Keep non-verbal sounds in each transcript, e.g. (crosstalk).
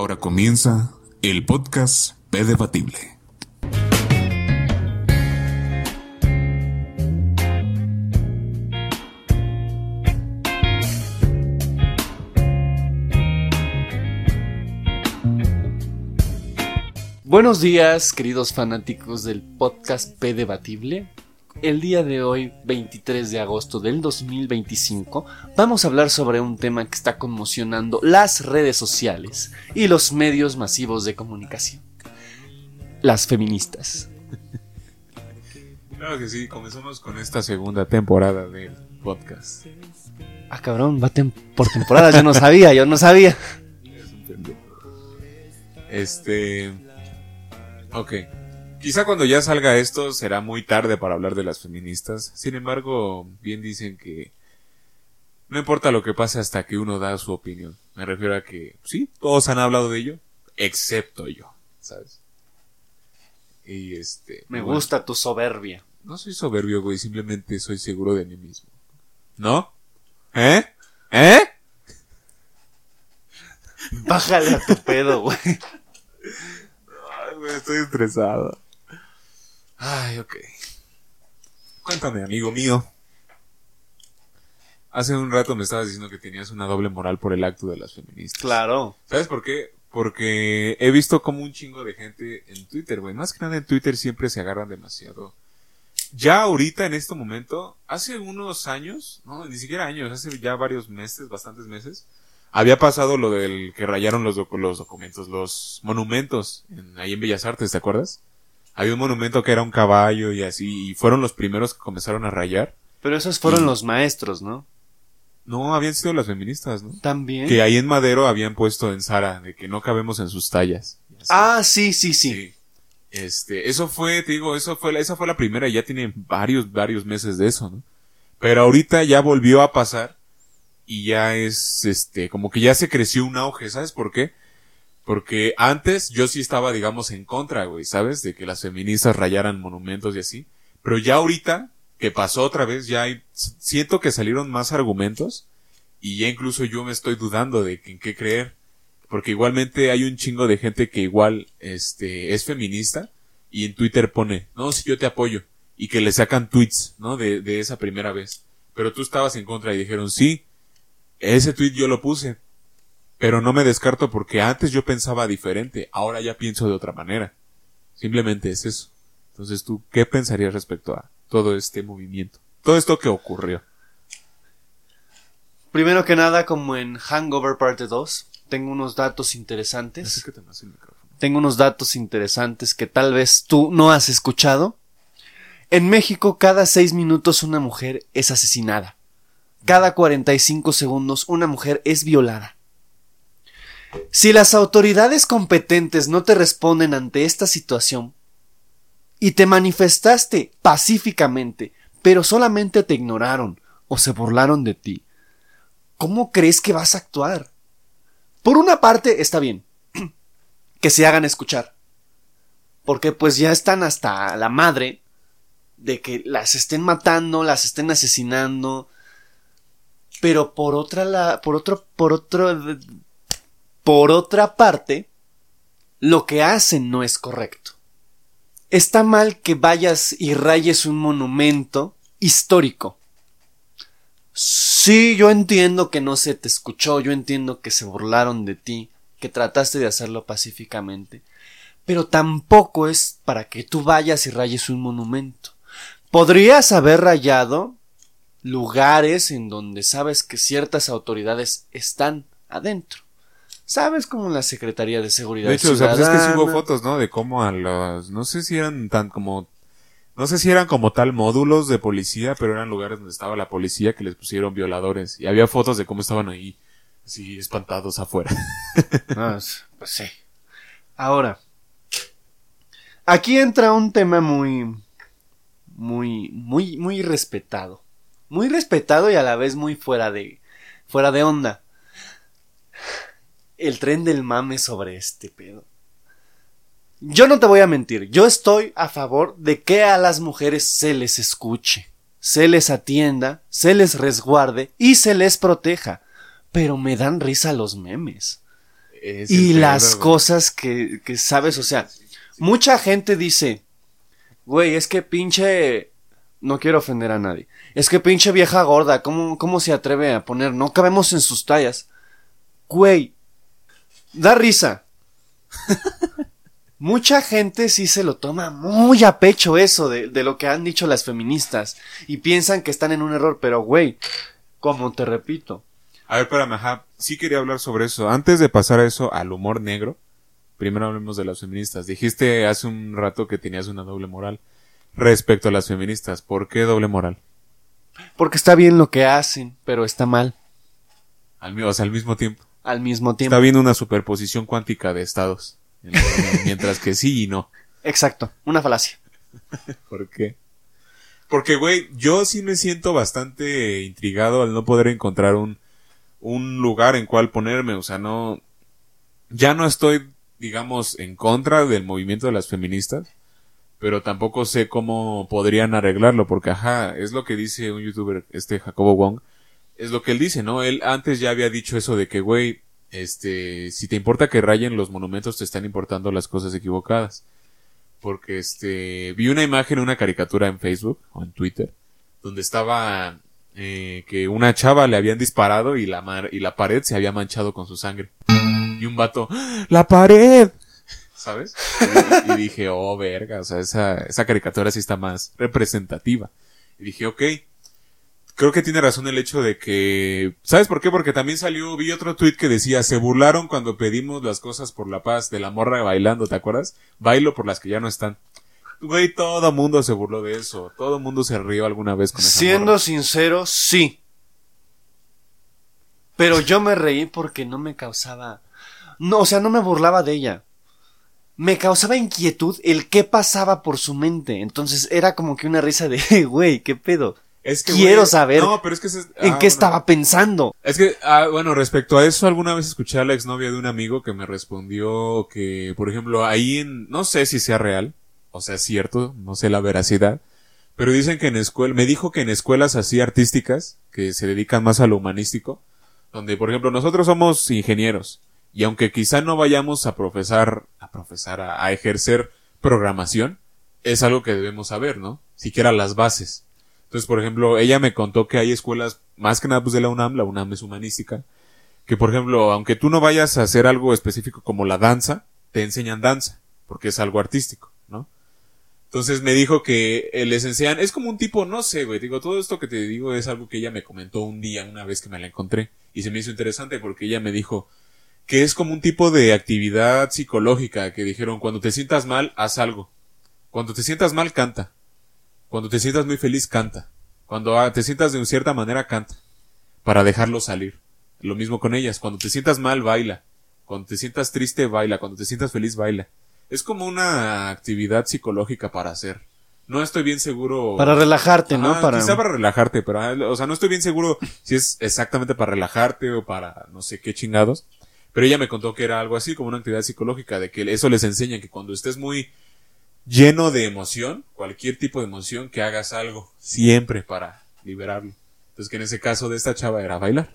Ahora comienza el podcast P Debatible. Buenos días, queridos fanáticos del podcast P Debatible. El día de hoy, 23 de agosto del 2025, vamos a hablar sobre un tema que está conmocionando las redes sociales y los medios masivos de comunicación. Las feministas. Claro que sí, comenzamos con esta segunda temporada del podcast. Ah, cabrón, va tem- por temporadas, yo no sabía, yo no sabía. Es un pendejo. Este. Ok. Quizá cuando ya salga esto será muy tarde para hablar de las feministas. Sin embargo, bien dicen que no importa lo que pase hasta que uno da su opinión. Me refiero a que sí, todos han hablado de ello, excepto yo, ¿sabes? Y este. Me bueno, gusta tu soberbia. No soy soberbio, güey, simplemente soy seguro de mí mismo. ¿No? ¿Eh? ¿Eh? Bájale a tu pedo, güey. Ay, güey, estoy estresado. Ay, ok. Cuéntame, amigo mío. Hace un rato me estabas diciendo que tenías una doble moral por el acto de las feministas. Claro. ¿Sabes por qué? Porque he visto como un chingo de gente en Twitter, güey. Más que nada en Twitter siempre se agarran demasiado. Ya ahorita, en este momento, hace unos años, no, ni siquiera años, hace ya varios meses, bastantes meses, había pasado lo del que rayaron los, docu- los documentos, los monumentos, en- ahí en Bellas Artes, ¿te acuerdas? Había un monumento que era un caballo y así, y fueron los primeros que comenzaron a rayar. Pero esos fueron Y- los maestros, ¿no? No, habían sido las feministas, ¿no? También. Que ahí en Madero habían puesto en Sara, de que no cabemos en sus tallas. Así. Ah, sí, sí, sí. Sí. Este, eso fue, te digo, eso fue, la- esa fue la primera y ya tiene varios, varios meses de eso, ¿no? Pero ahorita ya volvió a pasar y ya es, este, como que ya se creció un auge, ¿sabes por qué? Porque antes yo sí estaba, digamos, en contra, güey, ¿sabes? De que las feministas rayaran monumentos y así. Pero ya ahorita, que pasó otra vez, ya hay, siento que salieron más argumentos y ya incluso yo me estoy dudando de en qué creer. Porque igualmente hay un chingo de gente que igual, este, es feminista y en Twitter pone, no, si yo te apoyo. Y que le sacan tweets, ¿no? De, de esa primera vez. Pero tú estabas en contra y dijeron, sí, ese tweet yo lo puse. Pero no me descarto porque antes yo pensaba diferente, ahora ya pienso de otra manera. Simplemente es eso. Entonces tú, ¿qué pensarías respecto a todo este movimiento? Todo esto que ocurrió. Primero que nada, como en Hangover Parte 2, tengo unos datos interesantes. Acércate más el micrófono. Tengo unos datos interesantes que tal vez tú no has escuchado. En México, cada seis minutos una mujer es asesinada. Cada 45 segundos una mujer es violada. Si las autoridades competentes no te responden ante esta situación y te manifestaste pacíficamente, pero solamente te ignoraron o se burlaron de ti, ¿cómo crees que vas a actuar? Por una parte está bien, (clears throat) que se hagan escuchar. Porque pues ya están hasta la madre de que las estén matando, las estén asesinando. Pero por otra la, por otro, por otro, por otra parte, lo que hacen no es correcto. Está mal que vayas y rayes un monumento histórico. Sí, yo entiendo que no se te escuchó, yo entiendo que se burlaron de ti, que trataste de hacerlo pacíficamente, pero tampoco es para que tú vayas y rayes un monumento. Podrías haber rayado lugares en donde sabes que ciertas autoridades están adentro. Sabes como la Secretaría de Seguridad De hecho, o sea, pues es que sí hubo fotos, ¿no? De cómo a los, no sé si eran tan como, no sé si eran como tal módulos de policía, pero eran lugares donde estaba la policía que les pusieron violadores. Y había fotos de cómo estaban ahí, así espantados afuera. (laughs) Ah, pues sí. Ahora, aquí entra un tema muy, muy, muy, muy respetado. Muy respetado y a la vez muy fuera de, fuera de onda. El tren del mame sobre este pedo. Yo no te voy a mentir, yo estoy a favor de que a las mujeres se les escuche, se les atienda, se les resguarde y se les proteja. Pero me dan risa los memes. Es y las cosas que, que sabes, o sea, mucha gente dice, güey, es que pinche, no quiero ofender a nadie, es que pinche vieja gorda, ¿cómo, cómo se atreve a poner? No cabemos en sus tallas. Güey, da risa. (laughs) Mucha gente sí se lo toma muy a pecho eso de, de lo que han dicho las feministas y piensan que están en un error, pero güey, como te repito, A ver, espérame, ajá. Sí quería hablar sobre eso. Antes de pasar a eso al humor negro, primero hablemos de las feministas. Dijiste hace un rato que tenías una doble moral respecto a las feministas. ¿Por qué doble moral? porque está bien lo que hacen, pero está mal Al, o sea, al mismo tiempo. Al mismo tiempo. Está habiendo una superposición cuántica de estados. (laughs) Mientras que sí y no. Exacto, una falacia. ¿Por qué? Porque, güey, yo sí me siento bastante intrigado al no poder encontrar un, un lugar en cual ponerme. O sea, no. Ya no estoy, digamos, en contra del movimiento de las feministas. Pero tampoco sé cómo podrían arreglarlo. Porque, ajá, es lo que dice un youtuber, este Jacobo Wong. Es lo que él dice, ¿no? Él antes ya había dicho eso de que, güey, este, si te importa que rayen los monumentos, te están importando las cosas equivocadas. Porque este vi una imagen, una caricatura en Facebook o en Twitter donde estaba eh, que una chava le habían disparado y la mar- y la pared se había manchado con su sangre. Y un vato ¡Ah! la pared sabes y, y dije oh verga o sea esa esa caricatura sí está más representativa. Y dije ok creo que tiene razón el hecho de que sabes por qué porque también salió vi otro tweet que decía se burlaron cuando pedimos las cosas por la paz de la morra bailando te acuerdas bailo por las que ya no están güey todo mundo se burló de eso todo mundo se rió alguna vez con esa Siendo morra. sincero, sí. Pero yo me reí porque no me causaba... No, o sea, no me burlaba de ella. Me causaba inquietud el qué pasaba por su mente. Entonces era como que una risa de, (laughs) güey, ¿qué pedo? Es que, quiero güey, saber no pero es que ¿En ah, qué bueno. estaba pensando? Es que, ah, bueno, respecto a eso, alguna vez escuché a la exnovia de un amigo que me respondió que, por ejemplo, ahí en, no sé si sea real, o sea, cierto, no sé la veracidad, pero dicen que en escuela, me dijo que en escuelas así artísticas, que se dedican más a lo humanístico, donde, por ejemplo, nosotros somos ingenieros, y aunque quizá no vayamos a profesar, a profesar, a, a ejercer programación, es algo que debemos saber, ¿no? Siquiera las bases. Entonces, por ejemplo, ella me contó que hay escuelas, más que nada pues de la UNAM, la UNAM es humanística, que por ejemplo, aunque tú no vayas a hacer algo específico como la danza, te enseñan danza, porque es algo artístico, ¿no? Entonces me dijo que eh, les enseñan, es como un tipo, no sé, güey, digo, todo esto que te digo es algo que ella me comentó un día, una vez que me la encontré, y se me hizo interesante porque ella me dijo que es como un tipo de actividad psicológica, que dijeron, cuando te sientas mal, haz algo. Cuando te sientas mal, canta. Cuando te sientas muy feliz, canta. Cuando ah, te sientas de cierta manera, canta. Para dejarlo salir. Lo mismo con ellas. Cuando te sientas mal, baila. Cuando te sientas triste, baila. Cuando te sientas feliz, baila. Es como una actividad psicológica para hacer. No estoy bien seguro. Para relajarte, ¿no? Para... Quizá para relajarte, pero, ah, o sea, no estoy bien seguro si es exactamente para relajarte o para no sé qué chingados. Pero ella me contó que era algo así, como una actividad psicológica, de que eso les enseña que cuando estés muy lleno de emoción, cualquier tipo de emoción, que hagas algo, siempre para liberarlo. Entonces que en ese caso de esta chava era bailar.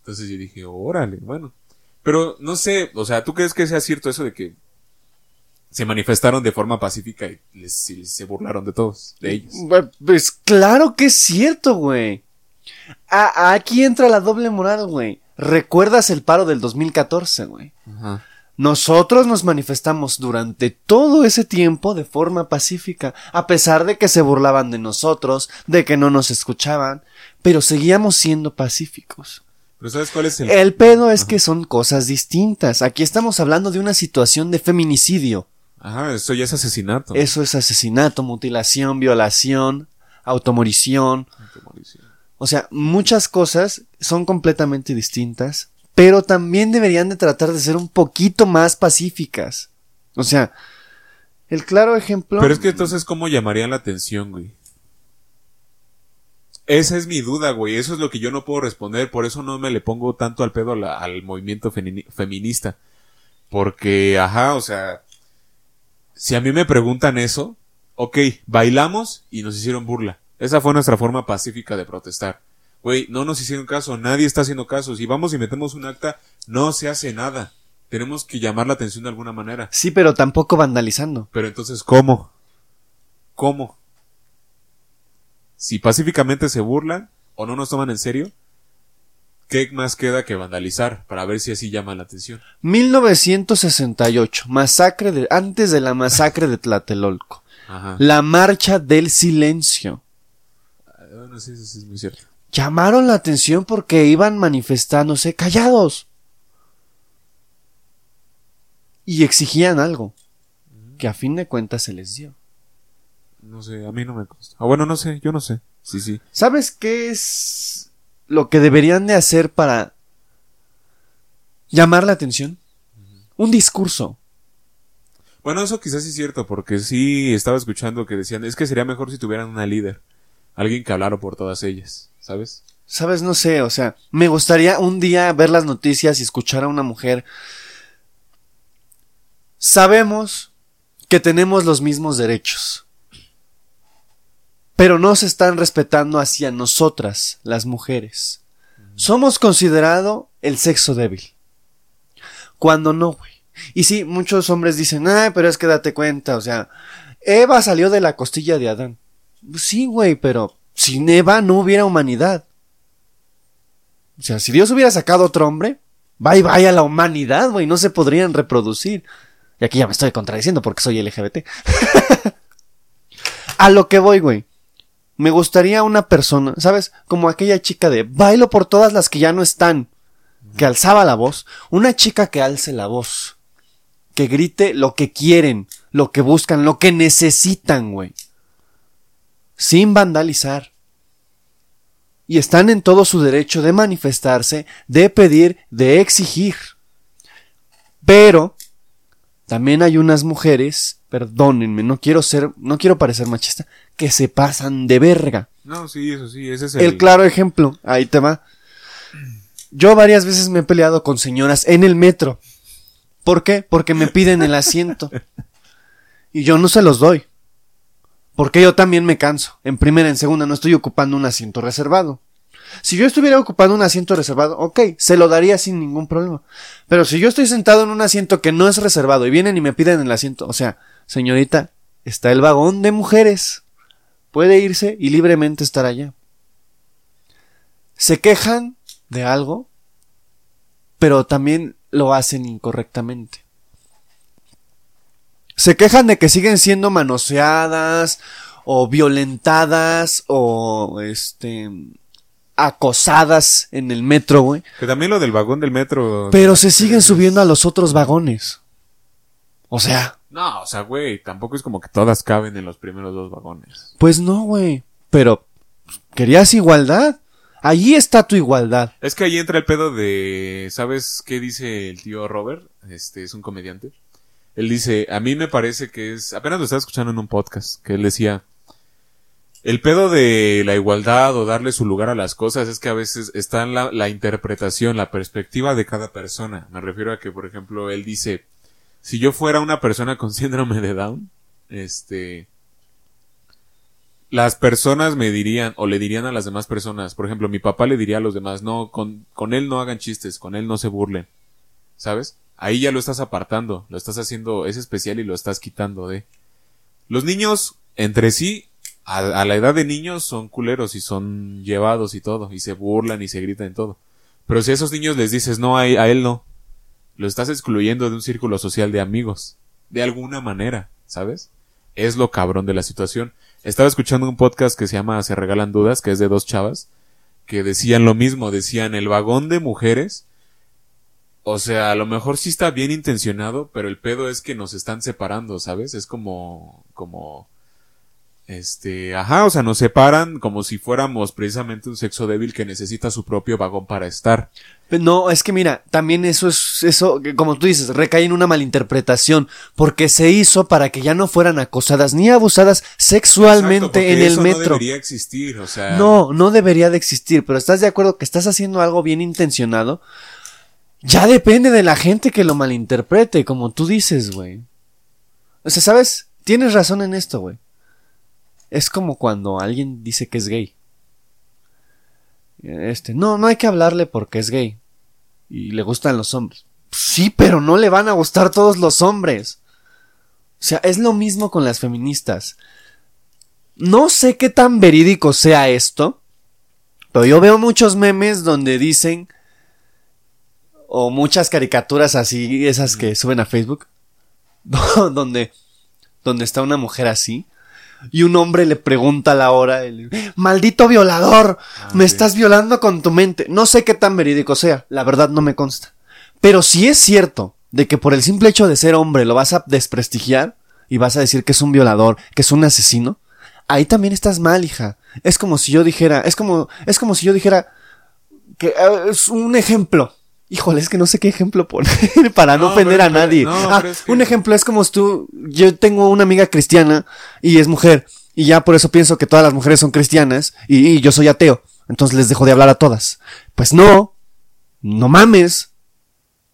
Entonces yo dije, órale, bueno. Pero no sé, o sea, ¿tú crees que sea cierto eso de que se manifestaron de forma pacífica y les, se burlaron de todos, de ellos? Bueno, Pues claro que es cierto, güey. Aquí entra la doble moral, güey. ¿Recuerdas el paro del 2014, güey? Ajá. Nosotros nos manifestamos durante todo ese tiempo de forma pacífica, a pesar de que se burlaban de nosotros, de que no nos escuchaban, pero seguíamos siendo pacíficos. Pero ¿sabes cuál es el...? El pedo es que son cosas distintas. Aquí estamos hablando de una situación de feminicidio. Ajá, eso ya es asesinato. Eso es asesinato, mutilación, violación, automorición. O sea, muchas cosas son completamente distintas, pero también deberían de tratar de ser un poquito más pacíficas. O sea, el claro ejemplo... Pero es que entonces, ¿cómo llamarían la atención, güey? Esa es mi duda, güey. Eso es lo que yo no puedo responder. Por eso no me le pongo tanto al pedo al movimiento femini- feminista. Porque, ajá, o sea, si a mí me preguntan eso, ok, bailamos y nos hicieron burla. Esa fue nuestra forma pacífica de protestar. Güey, no nos hicieron caso, nadie está haciendo caso. Si vamos y metemos un acta, no se hace nada. Tenemos que llamar la atención de alguna manera. Sí, pero tampoco vandalizando. Pero entonces, ¿cómo? ¿Cómo? Si pacíficamente se burlan o no nos toman en serio, ¿qué más queda que vandalizar para ver si así llaman la atención? 1968, masacre de, antes de la masacre de Tlatelolco. Ajá. La marcha del silencio. Ah, Bueno, sí, sí, sí, es muy cierto. Llamaron la atención porque iban manifestándose callados. Y exigían algo. Que a fin de cuentas se les dio. No sé, a mí no me consta. Ah, bueno, no sé, yo no sé. Sí, sí. ¿Sabes qué es lo que deberían de hacer para llamar la atención? Un discurso. Bueno, eso quizás sí es cierto, porque sí estaba escuchando que decían, es que sería mejor si tuvieran una líder. Alguien que hablara por todas ellas, ¿sabes? ¿Sabes? No sé, o sea, me gustaría un día ver las noticias y escuchar a una mujer. Sabemos que tenemos los mismos derechos, pero no se están respetando hacia nosotras, las mujeres. Somos considerado el sexo débil. Cuando no, güey. Y sí, muchos hombres dicen, ay, pero es que date cuenta, o sea, Eva salió de la costilla de Adán. Sí, güey, pero sin Eva no hubiera humanidad. O sea, si Dios hubiera sacado otro hombre, bye bye a la humanidad, güey, no se podrían reproducir. Y aquí ya me estoy contradiciendo porque soy LGBT. (laughs) a lo que voy, güey. Me gustaría una persona, ¿sabes? Como aquella chica de bailo por todas las que ya no están, que alzaba la voz. Una chica que alce la voz. Que grite lo que quieren, lo que buscan, lo que necesitan, güey. Sin vandalizar y están en todo su derecho de manifestarse, de pedir, de exigir. Pero también hay unas mujeres, perdónenme, no quiero ser, no quiero parecer machista, que se pasan de verga. No, sí, eso sí, ese es El, claro ejemplo, ahí te va. Yo varias veces me he peleado con señoras en el metro. ¿Por qué? Porque me piden el asiento. Y yo no se los doy. Porque yo también me canso. En primera, en segunda, no estoy ocupando un asiento reservado. Si yo estuviera ocupando un asiento reservado, ok, se lo daría sin ningún problema. Pero si yo estoy sentado en un asiento que no es reservado y vienen y me piden el asiento, o sea, señorita, está el vagón de mujeres. Puede irse y libremente estar allá. Se quejan de algo, pero también lo hacen incorrectamente. Se quejan de que siguen siendo manoseadas o violentadas o este acosadas en el metro, güey. Que también lo del vagón del metro. Pero se siguen subiendo a los otros vagones. O sea, No, o sea, güey, tampoco es como que todas caben en los primeros dos vagones. pues no, güey. Pero querías igualdad. Allí está tu igualdad. Es que ahí entra el pedo de, ¿sabes qué dice el tío Robert? Este es un comediante. Él dice, a mí me parece que es, apenas lo estaba escuchando en un podcast, que él decía, el pedo de la igualdad o darle su lugar a las cosas es que a veces está en la, interpretación, la perspectiva de cada persona. Me refiero a que, por ejemplo, él dice, si yo fuera una persona con síndrome de Down, este, las personas me dirían o le dirían a las demás personas, por ejemplo, mi papá le diría a los demás, no, con, con él no hagan chistes, con él no se burlen, ¿sabes? Ahí ya lo estás apartando, lo estás haciendo, es especial y lo estás quitando de. Los niños, entre sí, a, la edad de niños son culeros y son llevados y todo, y se burlan y se gritan y todo. Pero si a esos niños les dices, no, a él no, lo estás excluyendo de un círculo social de amigos, de alguna manera, ¿sabes? Es lo cabrón de la situación. Estaba escuchando un podcast que se llama Se regalan dudas, que es de dos chavas, que decían lo mismo, decían el vagón de mujeres, o sea, a lo mejor sí está bien intencionado, pero el pedo es que nos están separando, ¿sabes? Es como, como, este, ajá, o sea, nos separan como si fuéramos precisamente un sexo débil que necesita su propio vagón para estar. No, es que mira, también eso es, eso, como tú dices, recae en una malinterpretación, porque se hizo para que ya no fueran acosadas ni abusadas sexualmente Exacto, en el eso metro. No debería existir, o sea. No, no debería de existir, pero ¿estás de acuerdo que estás haciendo algo bien intencionado? Ya depende de la gente que lo malinterprete, como tú dices, güey. O sea, ¿sabes? Tienes razón en esto, güey. Es como cuando alguien dice que es gay. Este, no, no hay que hablarle porque es gay. Y le gustan los hombres. Sí, pero no le van a gustar todos los hombres. O sea, es lo mismo con las feministas. No sé qué tan verídico sea esto, pero yo veo muchos memes donde dicen, o muchas caricaturas así, esas que suben a Facebook, (laughs) donde, donde está una mujer así, y un hombre le pregunta a la hora, el, maldito violador, Ah, me estás violando con tu mente. No sé qué tan verídico sea, la verdad no me consta. Pero si es cierto de que por el simple hecho de ser hombre lo vas a desprestigiar y vas a decir que es un violador, que es un asesino, ahí también estás mal, hija. Es como si yo dijera, es como, es como si yo dijera que eh, es un ejemplo. Híjole, es que no sé qué ejemplo poner (laughs) para no, No, ofender a nadie. no, Ah, pero es que- Un ejemplo es como si tú, yo tengo una amiga cristiana y es mujer y ya por eso pienso que todas las mujeres son cristianas y, y yo soy ateo. Entonces les dejo de hablar a todas. Pues no, no mames.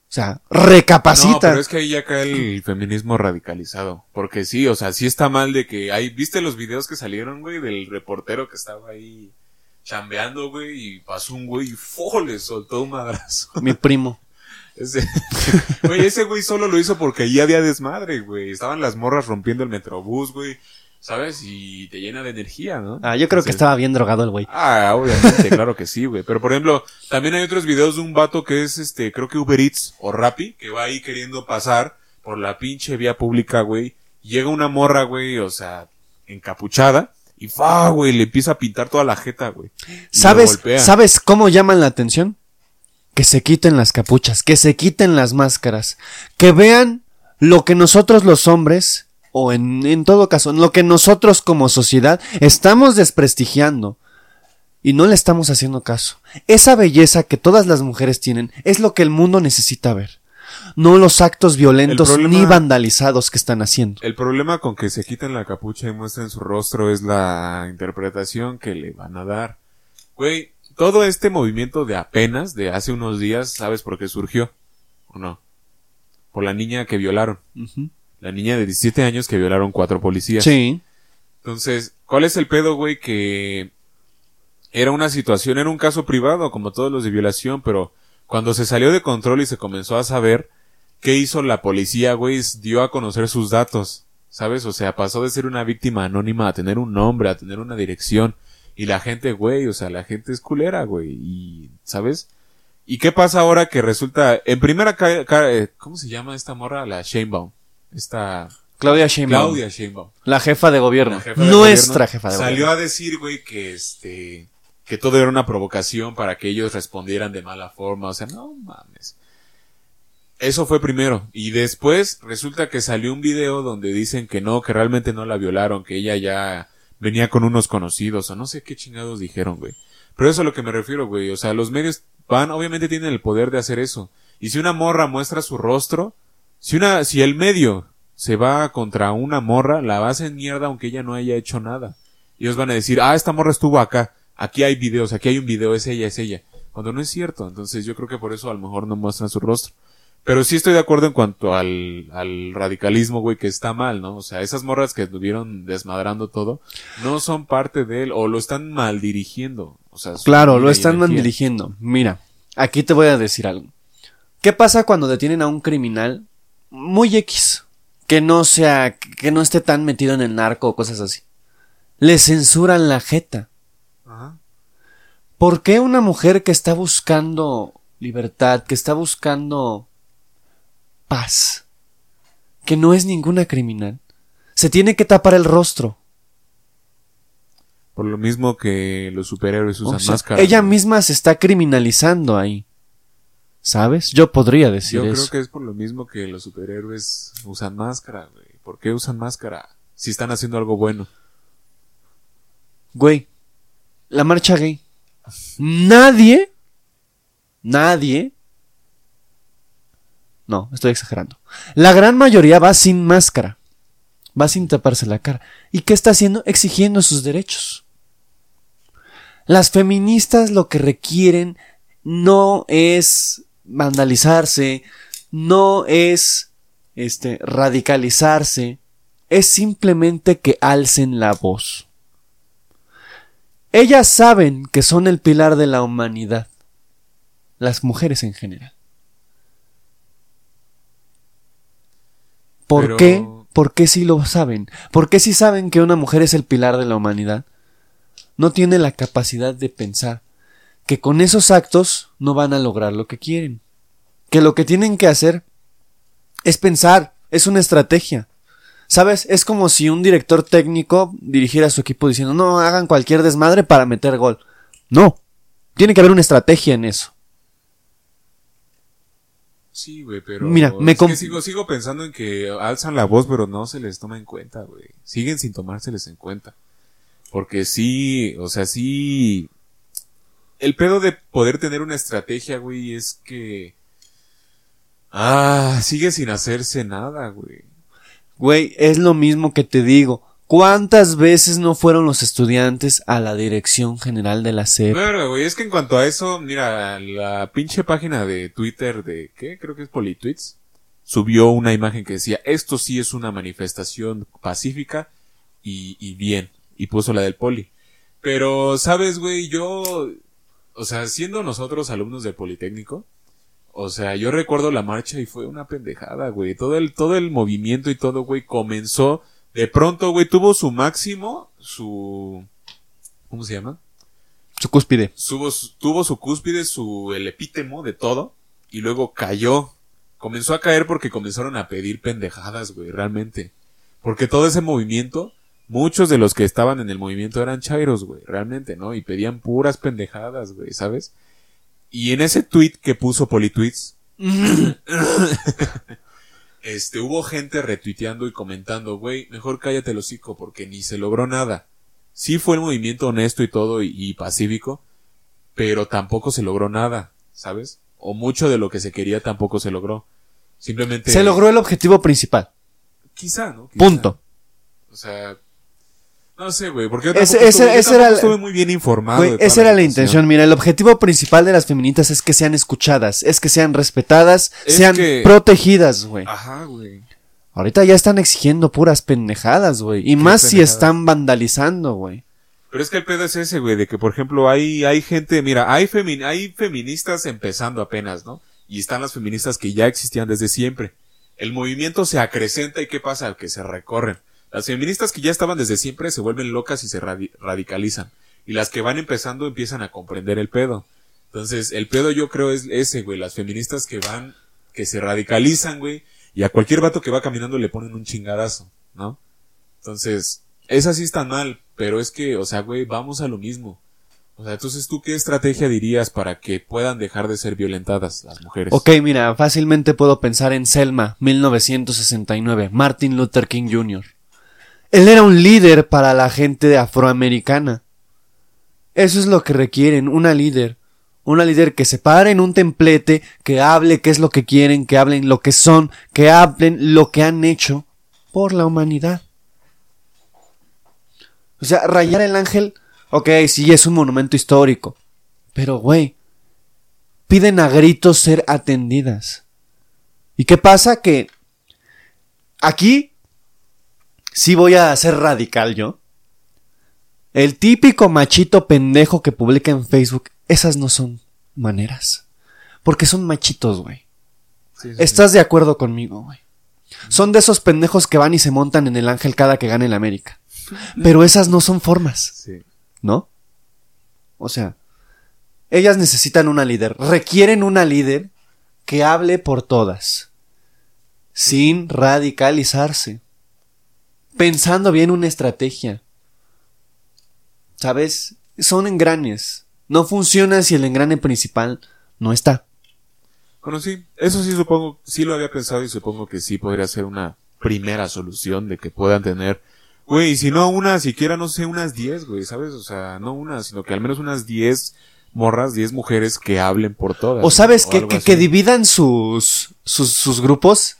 O sea, recapacita. No, pero es que ahí ya cae el feminismo radicalizado. Porque sí, o sea, sí está mal de que hay, ¿viste los videos que salieron, güey? Del reportero que estaba ahí chambeando, güey, y pasó un güey y ¡fo! le soltó un madrazo. Mi primo. (laughs) Ese, güey, ese güey solo lo hizo porque ahí había desmadre, güey. Estaban las morras rompiendo el metrobús, güey. ¿Sabes? Y te llena de energía, ¿no? Ah, yo creo que estaba bien drogado el güey. Ah, obviamente, claro que sí, güey. Pero por ejemplo, también hay otros videos de un vato que es este, creo que Uber Eats o Rappi, que va ahí queriendo pasar por la pinche vía pública, güey. Llega una morra, güey, o sea, encapuchada, y fa, güey, le empieza a pintar toda la jeta, güey. ¿Sabes. ¿Sabes cómo llaman la atención? Que se quiten las capuchas, que se quiten las máscaras, que vean lo que nosotros los hombres, o en, en todo caso, lo que nosotros como sociedad estamos desprestigiando y no le estamos haciendo caso. Esa belleza que todas las mujeres tienen es lo que el mundo necesita ver. No los actos violentos problema- ni vandalizados que están haciendo. El problema con que se quiten la capucha y muestren su rostro es la interpretación que le van a dar. Güey, todo este movimiento de apenas, de hace unos días, ¿sabes por qué surgió? ¿O no? Por la niña que violaron. La niña de 17 años que violaron cuatro policías. Sí. Entonces, ¿cuál es el pedo, güey? Que era una situación, era un caso privado, como todos los de violación, pero cuando se salió de control y se comenzó a saber qué hizo la policía, güey, dio a conocer sus datos, ¿sabes? O sea, pasó de ser una víctima anónima a tener un nombre, a tener una dirección. Y la gente, güey, o sea, la gente es culera, güey, y, ¿sabes? ¿Y qué pasa ahora que resulta, en primera, eh, ¿cómo se llama esta morra? La Shanebaum. Esta, Claudia Sheinbaum. Claudia Shanebaum. La jefa de gobierno. La jefa de Nuestra gobierno jefa de Salió gobierno. a decir, güey, que este, que todo era una provocación para que ellos respondieran de mala forma. O sea, no mames. Eso fue primero. Y después resulta que salió un video donde dicen que no, que realmente no la violaron, que ella ya venía con unos conocidos, o no sé qué chingados dijeron, güey. Pero eso es a lo que me refiero, güey. O sea, los medios van, obviamente tienen el poder de hacer eso. Y si una morra muestra su rostro, si una, si el medio se va contra una morra, la va a hacer mierda aunque ella no haya hecho nada. Y ellos van a decir, ah, esta morra estuvo acá, aquí hay videos, aquí hay un video, es ella, es ella. Cuando no es cierto. Entonces yo creo que por eso a lo mejor no muestran su rostro. Pero sí estoy de acuerdo en cuanto al, al radicalismo, güey, que está mal, ¿no? O sea, esas morras que estuvieron desmadrando todo, no son parte de él, o lo están mal dirigiendo. O sea, Claro, lo están energía. dirigiendo. Mira, aquí te voy a decir algo. ¿Qué pasa cuando detienen a un criminal muy X? Que no sea, que no esté tan metido en el narco o cosas así. Le censuran la jeta. Ajá. ¿Por qué una mujer que está buscando libertad, que está buscando paz, que no es ninguna criminal, se tiene que tapar el rostro? Por lo mismo que los superhéroes usan O sea, máscaras. ella ¿no? misma se está criminalizando ahí. ¿Sabes? Yo podría decir Yo eso. creo que es por lo mismo que los superhéroes usan máscara, güey. ¿Por qué usan máscara? Si están haciendo algo bueno. Güey, la marcha gay. Nadie, nadie. No, estoy exagerando. La gran mayoría va sin máscara. Va sin taparse la cara. ¿Y qué está haciendo? Exigiendo sus derechos. Las feministas lo que requieren no es vandalizarse, no es este radicalizarse, es simplemente que alcen la voz. Ellas saben que son el pilar de la humanidad. Las mujeres en general. ¿Por Pero- qué? ¿Por qué sí lo saben? ¿Por qué sí saben que una mujer es el pilar de la humanidad? No tiene la capacidad de pensar que con esos actos no van a lograr lo que quieren. Que lo que tienen que hacer es pensar, es una estrategia. ¿Sabes? Es como si un director técnico dirigiera a su equipo diciendo, no hagan cualquier desmadre para meter gol. No. Tiene que haber una estrategia en eso. Sí, güey, pero. Mira, me es que sigo, sigo pensando en que alzan la voz, pero no se les toma en cuenta, güey. Siguen sin tomárseles en cuenta. Porque sí, o sea, sí. El pedo de poder tener una estrategia, güey, es que. Ah, sigue sin hacerse nada, güey. Güey, es lo mismo que te digo. ¿Cuántas veces no fueron los estudiantes a la dirección general de la SEP? Claro, güey, es que en cuanto a eso, mira, la pinche página de Twitter de, ¿qué? Creo que es Politweets, subió una imagen que decía, esto sí es una manifestación pacífica y, y bien, y puso la del poli. Pero, ¿sabes, güey? Yo, o sea, siendo nosotros alumnos del Politécnico, o sea, yo recuerdo la marcha y fue una pendejada, güey. Todo el, todo el movimiento y todo, güey, comenzó, de pronto, güey, tuvo su máximo, su, ¿cómo se llama? Su cúspide. Subo su- tuvo su cúspide, su el epítemo de todo, y luego cayó. Comenzó a caer porque comenzaron a pedir pendejadas, güey, realmente. Porque todo ese movimiento, muchos de los que estaban en el movimiento eran chairos, güey, realmente, ¿no? Y pedían puras pendejadas, güey, ¿sabes? Y en ese tweet que puso Politweets, (laughs) (laughs) este, hubo gente retuiteando y comentando, güey, mejor cállate el hocico porque ni se logró nada. Sí fue el movimiento honesto y todo y, y pacífico, pero tampoco se logró nada, ¿sabes? O mucho de lo que se quería tampoco se logró. Simplemente. Se logró el objetivo principal. Quizá, ¿no? Quizá. Punto. O sea. No sé, güey, porque yo Ese- ese- estuve, yo ese era estuve muy bien informado. Toda esa era la intención. Mira, el objetivo principal de las feministas es que sean escuchadas, es que sean respetadas, Es sean que- protegidas, güey. Ajá, güey. Ahorita ya están exigiendo puras pendejadas, güey. Y más si están vandalizando, güey. Pero es que el pedo es ese, güey, de que, por ejemplo, hay, hay gente, mira, hay, femi- hay feministas empezando apenas, ¿no? Y están las feministas que ya existían desde siempre. El movimiento se acrecenta y ¿qué pasa? Que se recorren. Las feministas que ya estaban desde siempre se vuelven locas y se radi- radicalizan. Y las que van empezando empiezan a comprender el pedo. Entonces, el pedo yo creo es ese, güey, las feministas que van, que se radicalizan, güey, y a cualquier vato que va caminando le ponen un chingadazo, ¿no? Entonces, esa sí está mal, pero es que, o sea, güey, vamos a lo mismo. O sea, entonces tú qué estrategia dirías para que puedan dejar de ser violentadas las mujeres? Ok, mira, fácilmente puedo pensar en Selma, 1969, Martin Luther King Jr. Él era un líder para la gente afroamericana. Eso es lo que requieren, una líder. Una líder que se pare en un templete, que hable qué es lo que quieren, que hablen lo que son, que hablen lo que han hecho por la humanidad. O sea, rayar el ángel, ok, sí es un monumento histórico. Pero, güey, piden a gritos ser atendidas. ¿Y qué pasa? Que aquí sí voy a ser radical yo. El típico machito pendejo que publica en Facebook, esas no son maneras. Porque son machitos, güey. Sí, sí, ¿Estás de acuerdo conmigo, güey? Son de esos pendejos que van y se montan en el ángel cada que gane el América. Pero esas no son formas. ¿no? O sea, ellas necesitan una líder, requieren una líder que hable por todas, sin radicalizarse, pensando bien una estrategia. ¿Sabes? Son engranes. No funciona si el engrane principal no está. Bueno, sí, eso sí supongo, sí lo había pensado y supongo que sí podría ser una primera solución de que puedan tener, güey, si no una, siquiera no sé, unas 10, güey, ¿sabes? O sea, no una, sino que al menos unas 10 morras, 10 mujeres que hablen por todas. O sabes que, que, que dividan sus, sus, sus grupos,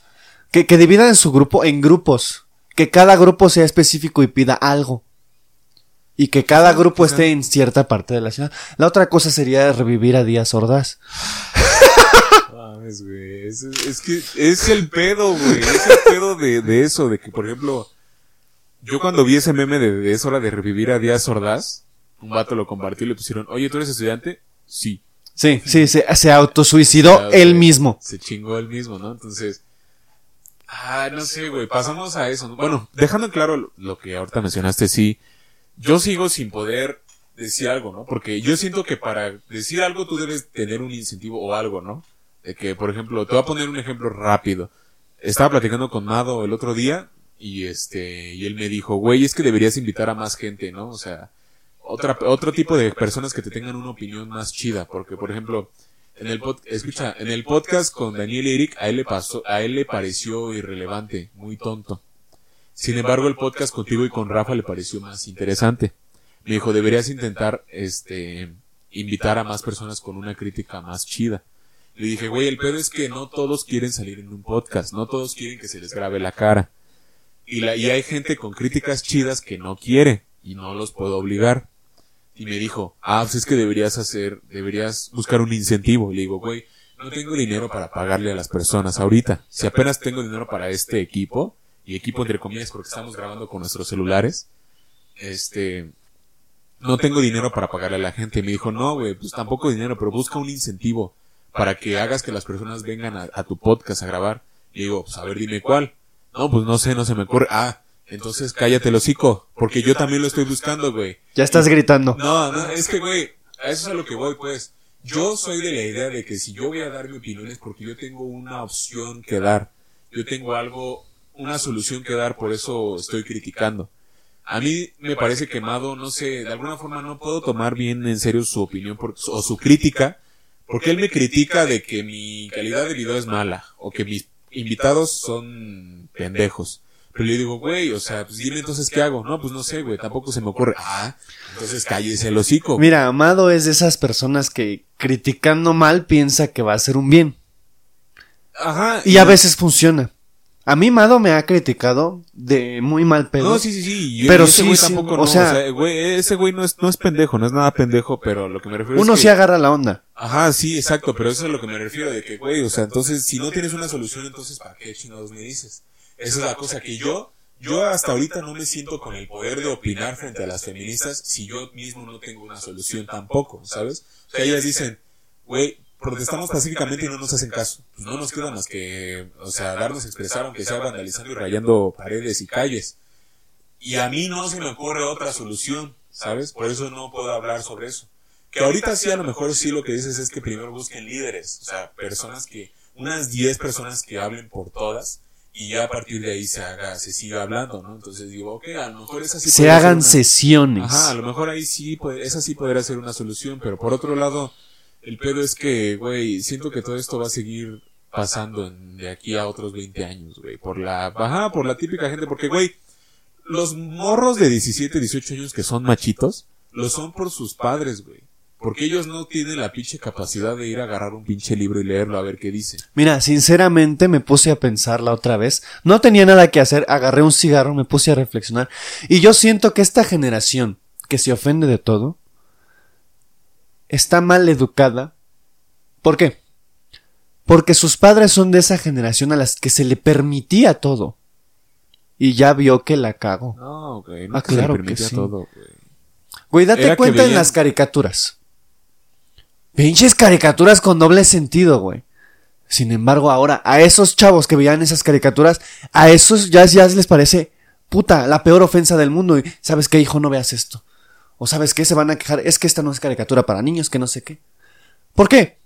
que, que dividan su grupo en grupos, que cada grupo sea específico y pida algo. Y que cada grupo esté en cierta parte de la ciudad. La otra cosa sería revivir a Díaz Ordaz. Mames, güey. Es, es que es el pedo, güey. Es el pedo de, de eso, de que, por ejemplo, yo cuando vi ese meme de, de es hora de revivir a Díaz Ordaz, un vato lo compartió y le pusieron, oye, ¿tú eres estudiante? Sí. Sí, sí, se, se autosuicidó él mismo. Se chingó él mismo, ¿no? Entonces, Ah, no sé, güey, pasamos a eso. ¿no? Bueno, dejando en claro lo- lo que ahorita mencionaste, sí, yo sigo sin poder decir algo, ¿no? Porque yo siento que para decir algo tú debes tener un incentivo o algo, ¿no? De que, por ejemplo, te voy a poner un ejemplo rápido. Estaba platicando con Mado el otro día y este, y él me dijo, güey, es que deberías invitar a más gente, ¿no? O sea, otra, otro tipo de personas que te tengan una opinión más chida, porque, por ejemplo, en el escucha, en el podcast con Daniel Eric, a él le pasó, a él le pareció irrelevante, muy tonto. Sin embargo, el podcast contigo y con Rafa le pareció más interesante. Me dijo, deberías intentar, este, invitar a más personas con una crítica más chida. Le dije, güey, el pedo es que no todos quieren salir en un podcast, no todos quieren que se les grabe la cara. Y, la, y hay gente con críticas chidas que no quiere, y no los puedo obligar. Y me dijo, ah, pues es que deberías hacer, deberías buscar un incentivo. Y le digo, güey, no tengo dinero para pagarle a las personas ahorita. Si apenas tengo dinero para este equipo, y equipo entre comillas porque estamos grabando con nuestros celulares, este, no tengo dinero para pagarle a la gente. Y me dijo, no, güey, pues tampoco dinero, pero busca un incentivo para que hagas que las personas vengan a, tu podcast a grabar. Y digo, pues a ver, dime cuál. No, pues no sé, no se me ocurre. Ah, entonces cállate el hocico, porque yo también lo estoy buscando, güey. Ya estás gritando. No, no, es que, güey, a eso es a lo que voy, pues. Yo soy de la idea de que si yo voy a dar mi opinión es porque yo tengo una opción que dar. Yo tengo algo, una solución que dar, por eso estoy criticando. A mí me parece quemado, no sé, de alguna forma no puedo tomar bien en serio su opinión por- o su crítica, porque él me critica de que mi calidad de video es mala, o que mis invitados son pendejos. Pero le digo, güey, o sea, pues dime entonces qué hago. No, pues no sé, güey, tampoco se me ocurre. Ah, entonces cállese el hocico. Mira, Amado es de esas personas que criticando mal piensa que va a hacer un bien. Ajá. Y a veces funciona. A mí Amado me ha criticado de muy mal pedo. No, sí, sí, sí. y- Pero ese sí, güey sí, tampoco o no, sea- güey, ese güey no es, no es pendejo, no es nada pendejo, pero lo que me refiero Uno es que... sí agarra la onda. Ajá, sí, exacto, pero eso es a lo que me refiero, de que, güey, o sea, entonces, si no tienes una solución, entonces, ¿para qué chingados me dices? Esa es la cosa que yo, yo hasta ahorita no me siento con el poder de opinar frente a las feministas si yo mismo no tengo una solución tampoco, ¿sabes? O sea, ellas dicen, güey, protestamos pacíficamente y no nos hacen caso. Pues no nos queda más que, o sea, darnos a expresar, aunque sea vandalizando y rayando paredes y calles. Y a mí no se me ocurre otra solución, ¿sabes? Por eso no puedo hablar sobre eso. Que ahorita sí, a lo mejor sí lo que dices es que primero busquen líderes, o sea, personas que, unas 10 personas que hablen por todas y ya a partir de ahí se haga, se siga hablando, ¿no? Entonces digo, ok, a lo mejor esa sí Se hagan una- sesiones. Ajá, a lo mejor ahí sí, puede- esa sí podría ser una solución, pero por otro lado, el pedo es que, güey, siento que todo esto va a seguir pasando en- de aquí a otros 20 años, güey, por la, ajá, por la típica gente, porque, güey, los morros de 17, 18 años que son machitos, lo son por sus padres, güey. Porque ellos no tienen la pinche capacidad de ir a agarrar un pinche libro y leerlo a ver qué dice. Mira, sinceramente me puse a pensarla otra vez. No tenía nada que hacer, agarré un cigarro, me puse a reflexionar. Y yo siento que esta generación, que se ofende de todo, está mal educada. ¿Por qué? Porque sus padres son de esa generación a las que se le permitía todo. Y ya vio que la cago. No, güey, no Ah, que se le claro que permitía sí. todo, güey. Güey, date Era cuenta en las caricaturas. Pinches caricaturas con doble sentido, güey. Sin embargo, ahora, a esos chavos que veían esas caricaturas, a esos ya, ya les parece, puta, la peor ofensa del mundo. Y, ¿sabes qué, hijo? No veas esto. O ¿sabes qué? Se van a quejar. Es que esta no es caricatura para niños, que no sé qué. ¿Por qué?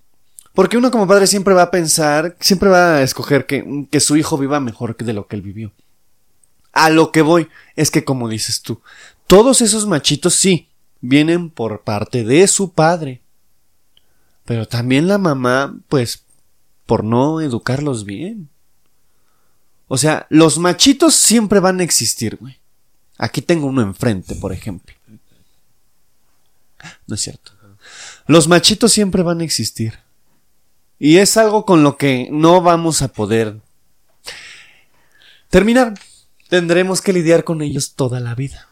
Porque uno como padre siempre va a pensar, siempre va a escoger que, que su hijo viva mejor que de lo que él vivió. A lo que voy es que, como dices tú, todos esos machitos sí vienen por parte de su padre. Pero también la mamá, pues, por no educarlos bien. O sea, los machitos siempre van a existir, güey. Aquí tengo uno enfrente, por ejemplo. No es cierto. Los machitos siempre van a existir. Y es algo con lo que no vamos a poder terminar. Tendremos que lidiar con ellos toda la vida.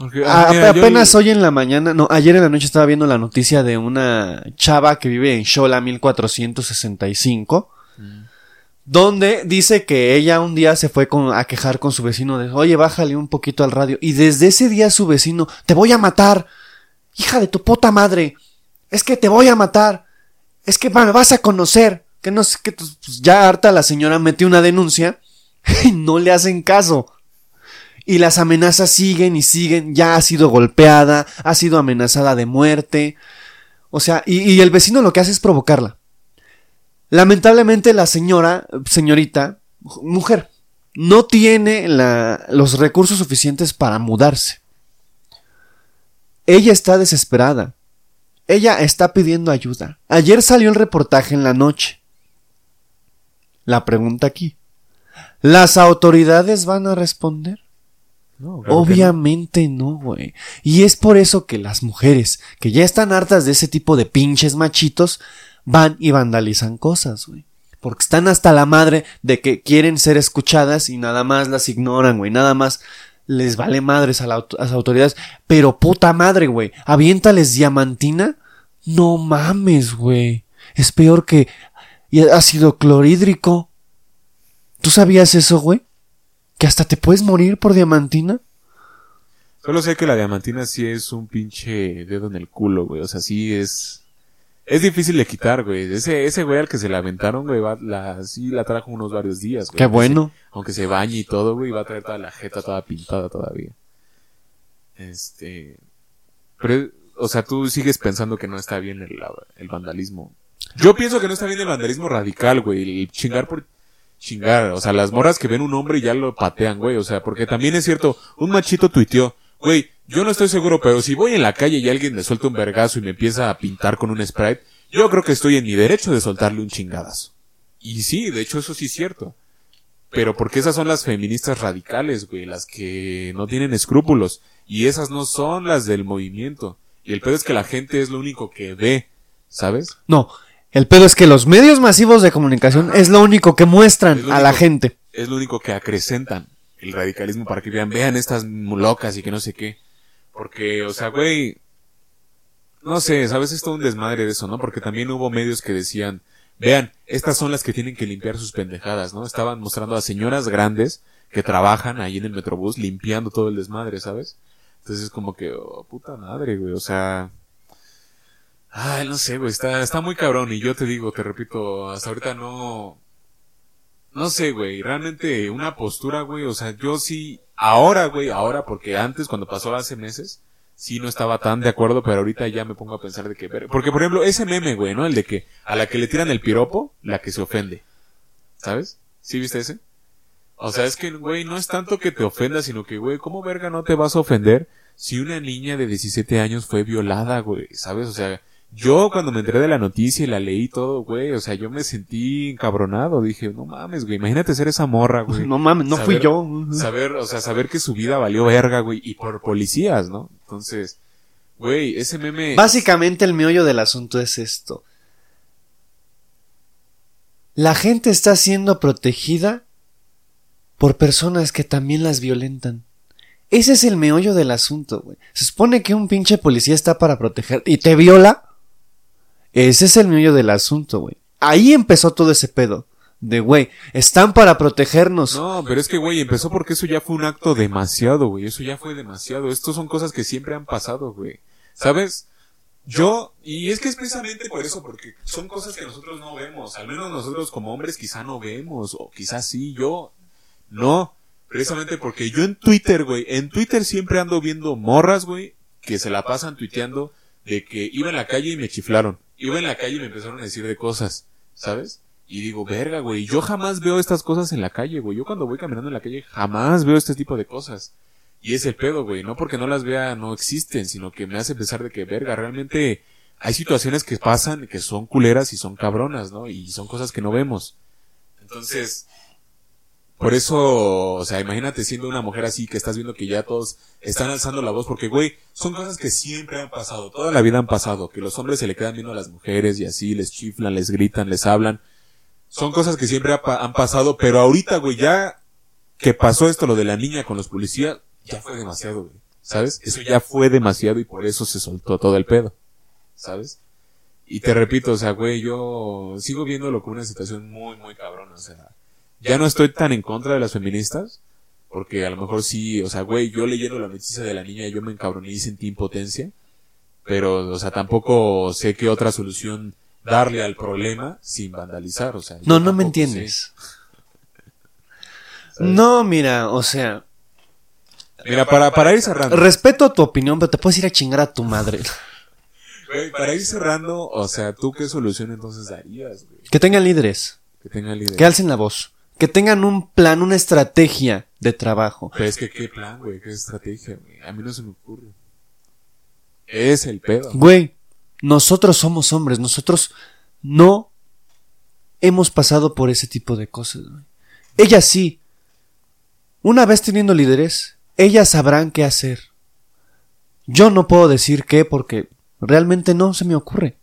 Porque, A- mira, yo- apenas hoy en la mañana, no, ayer en la noche estaba viendo la noticia de una chava que vive en Xola 1465, donde dice que ella un día se fue con- a quejar con su vecino de, oye, bájale un poquito al radio, y desde ese día su vecino, te voy a matar, hija de tu puta madre, es que te voy a matar, es que me vas a conocer, que no sé, que pues, ya harta la señora metió una denuncia, (laughs) Y no le hacen caso. Y las amenazas siguen y siguen. Ya ha sido golpeada, ha sido amenazada de muerte. O sea, y, el vecino lo que hace es provocarla. Lamentablemente la señora, señorita, mujer, no tiene los recursos suficientes para mudarse. Ella está desesperada. Ella está pidiendo ayuda. Ayer salió el reportaje en la noche. La pregunta aquí. ¿Las autoridades van a responder? No, claro que no. Obviamente no, güey. Y es por eso que las mujeres, que ya están hartas de ese tipo de pinches machitos, van y vandalizan cosas, güey. Porque están hasta la madre de que quieren ser escuchadas y nada más las ignoran, güey. Nada más les vale madres a, la a las autoridades. Pero puta madre, güey. Aviéntales diamantina. No mames, güey. Es peor que ácido clorhídrico. ¿Tú sabías eso, güey? ¿Que hasta te puedes morir por diamantina? Solo sé que la diamantina sí es un pinche dedo en el culo, güey. O sea, sí es. Es difícil de quitar, güey. Ese, ese güey al que se la aventaron, güey, va, la, sí la trajo unos varios días, güey. Qué bueno. se- aunque se bañe y todo, güey, va a traer toda la jeta toda pintada todavía. Este. Pero, o sea, tú sigues pensando que no está bien el, el vandalismo. Yo pienso que no está bien el vandalismo radical, güey. El chingar por chingar. O sea, las morras que ven un hombre y ya lo patean, güey. O sea, porque también es cierto, un machito tuiteó, güey, yo no estoy seguro, pero si voy en la calle y alguien me suelta un vergazo y me empieza a pintar con un sprite, yo creo que estoy en mi derecho de soltarle un chingadazo. Y sí, de hecho eso sí es cierto. Pero porque esas son las feministas radicales, güey, las que no tienen escrúpulos. Y esas no son las del movimiento. Y el pedo es que la gente es lo único que ve, ¿sabes? No, el pedo es que los medios masivos de comunicación es lo único que muestran a la gente. es lo único que acrecentan el radicalismo para que vean, vean estas locas y que no sé qué. Porque, o sea, güey, no sé, sabes, es todo un desmadre de eso, ¿no? Porque también hubo medios que decían, vean, estas son las que tienen que limpiar sus pendejadas, ¿no? Estaban mostrando a señoras grandes que trabajan ahí en el Metrobús limpiando todo el desmadre, ¿sabes? Entonces es como que, oh, puta madre, güey, o sea... Ay, no sé, güey, está, está muy cabrón y yo te digo, te repito, hasta ahorita no, no sé, güey, realmente una postura, güey, o sea, yo sí, ahora, güey, ahora, porque antes, cuando pasó hace meses, sí no estaba tan de acuerdo, pero ahorita ya me pongo a pensar de que, porque por ejemplo, ese meme, güey, ¿no? El de que a la que le tiran el piropo, la que se ofende, ¿sabes? ¿Sí viste ese? O sea, es que, güey, no es tanto que te ofenda, sino que, güey, ¿cómo verga no te vas a ofender si una niña de 17 años fue violada, güey? ¿Sabes? O sea, yo cuando me enteré de la noticia y la leí todo, güey, o sea, yo me sentí encabronado. Dije, no mames, güey, imagínate ser esa morra, (laughs) güey. No mames, no fui yo. Saber, o sea, saber que su vida valió verga, güey, y por policías, ¿no? Entonces, güey, ese meme... Básicamente el meollo del asunto es esto. La gente está siendo protegida por personas que también las violentan. Ese es el meollo del asunto, güey. Se supone que un pinche policía está para proteger y te viola. Ese es el meollo del asunto, güey. Ahí empezó todo ese pedo. De, güey, están para protegernos. No, pero es que, güey, empezó porque eso ya fue un acto demasiado, güey. Eso ya fue demasiado. Estos son cosas que siempre han pasado, güey. ¿Sabes? Yo, y es que es precisamente por eso, porque son cosas que nosotros no vemos. Al menos nosotros como hombres quizá no vemos, o quizás sí, yo no. Precisamente porque yo en Twitter, güey, en Twitter siempre ando viendo morras, güey, que se la pasan tuiteando de que iba en la calle y me chiflaron. Iba en la calle y me empezaron a decir de cosas, ¿sabes? Y digo, verga, güey, yo jamás veo estas cosas en la calle, güey. Yo cuando voy caminando en la calle jamás veo este tipo de cosas. Y es el pedo, güey. No porque no las vea no existen, sino que me hace pensar de que, verga, realmente hay situaciones que pasan que son culeras y son cabronas, ¿no? Y son cosas que no vemos. Entonces, por eso, o sea, imagínate siendo una mujer así que estás viendo que ya todos están alzando la voz porque, güey, son cosas que siempre han pasado, toda la vida han pasado, que los hombres se le quedan viendo a las mujeres y así les chiflan, les gritan, les hablan. Son cosas que siempre ha han pasado, pero ahorita, güey, ya que pasó esto, lo de la niña con los policías, ya fue demasiado, güey. ¿Sabes? Eso ya fue demasiado y por eso se soltó todo el pedo. ¿Sabes? Y te repito, o sea, güey, yo sigo viéndolo como una situación muy, muy cabrona, o sea, ya no estoy tan en contra de las feministas, porque a lo mejor sí, o sea, güey, yo leyendo la noticia de la niña yo me encabroné y sentí impotencia, pero, o sea, tampoco sé qué otra solución darle al problema sin vandalizar, o sea. No, no me entiendes. (laughs) No, mira, o sea, Mira, para, para ir cerrando. respeto tu opinión, pero te puedes ir a chingar a tu madre. (laughs) Güey, para ir cerrando, o sea, ¿tú qué solución entonces darías, güey? Que tengan líderes, Que tenga líder. que alcen la voz, que tengan un plan, una estrategia de trabajo. Pero es que qué plan, güey, qué estrategia, güey. A mí no se me ocurre. Es el pedo. Güey, nosotros somos hombres, nosotros no hemos pasado por ese tipo de cosas. güey. Ellas sí. Una vez teniendo líderes, ellas sabrán qué hacer. Yo no puedo decir qué porque realmente no se me ocurre.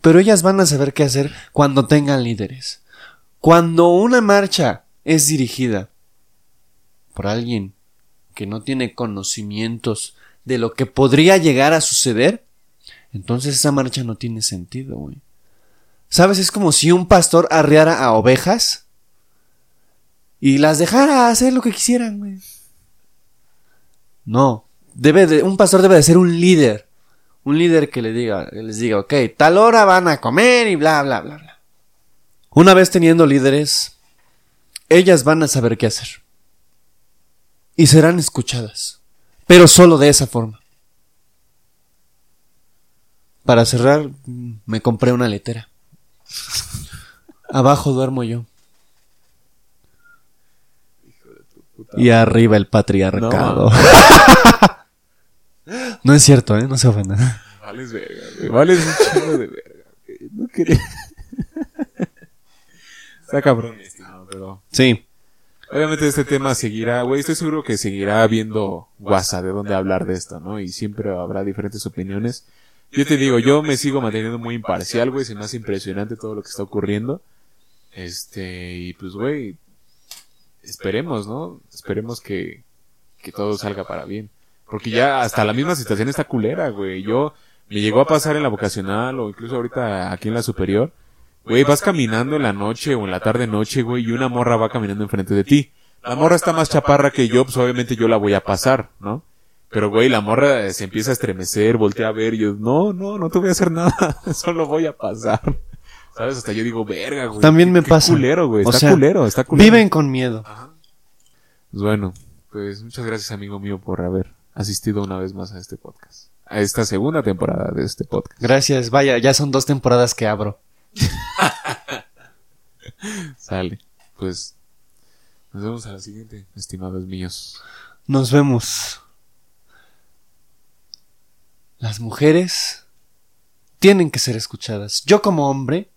Pero ellas van a saber qué hacer cuando tengan líderes. Cuando una marcha es dirigida por alguien que no tiene conocimientos de lo que podría llegar a suceder, entonces esa marcha no tiene sentido, güey. ¿Sabes? Es como si un pastor arriara a ovejas y las dejara hacer lo que quisieran, güey. No. Debe de, un pastor debe de ser un líder. Un líder que le diga, que les diga, ok, tal hora van a comer y bla, bla, bla, bla. Una vez teniendo líderes, ellas van a saber qué hacer. Y serán escuchadas. Pero solo de esa forma. Para cerrar, me compré una letera. (laughs) Abajo duermo yo. Y arriba el patriarcado. (laughs) No, es cierto, ¿eh? No se ofendan. Vales verga, güey. Vales un chingo de verga. güey. No quería. (laughs) Está cabrón, pero. Sí. Obviamente este tema seguirá, güey. Estoy seguro que seguirá habiendo guasa de dónde hablar de esto, ¿no? Y siempre habrá diferentes opiniones. Yo te digo, yo me sigo manteniendo muy imparcial, güey. Se me hace impresionante todo lo que está ocurriendo. Este, y pues, güey. Esperemos, ¿no? Esperemos que, que todo salga para bien. Porque ya hasta la misma situación está culera, güey. Yo me llegó a pasar en la vocacional o incluso ahorita aquí en la superior. Güey, vas caminando en la noche o en la tarde noche, güey, y una morra va caminando enfrente de ti. La morra está más chaparra que yo, pues obviamente yo la voy a pasar, ¿no? Pero, güey, la morra se empieza a estremecer, voltea a ver, y yo, no, no, no te voy a hacer nada, (laughs) solo voy a pasar. ¿Sabes? Hasta yo digo, verga, güey. También me qué pasa. culero, güey. Está sea, culero, está culero. Viven con miedo. Pues bueno, pues muchas gracias, amigo mío, por haber asistido una vez más a este podcast. A esta segunda temporada de este podcast. Gracias, vaya, ya son dos temporadas que abro. (laughs) Sale. Pues nos vemos a la siguiente, estimados míos. Nos vemos. Las mujeres tienen que ser escuchadas. Yo como hombre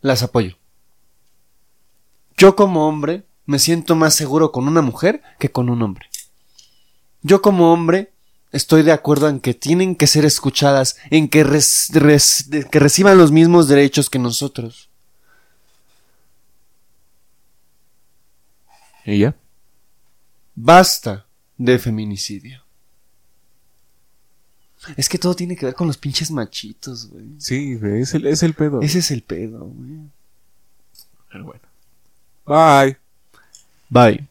las apoyo. Yo como hombre me siento más seguro con una mujer que con un hombre. Yo como hombre estoy de acuerdo en que tienen que ser escuchadas, en que, res- res- de- que reciban los mismos derechos que nosotros. ¿Y ya? Basta de feminicidio. Es que todo tiene que ver con los pinches machitos, güey. Sí, güey, es el, es el pedo. Ese es el pedo, güey. Pero bueno. Bye. Bye.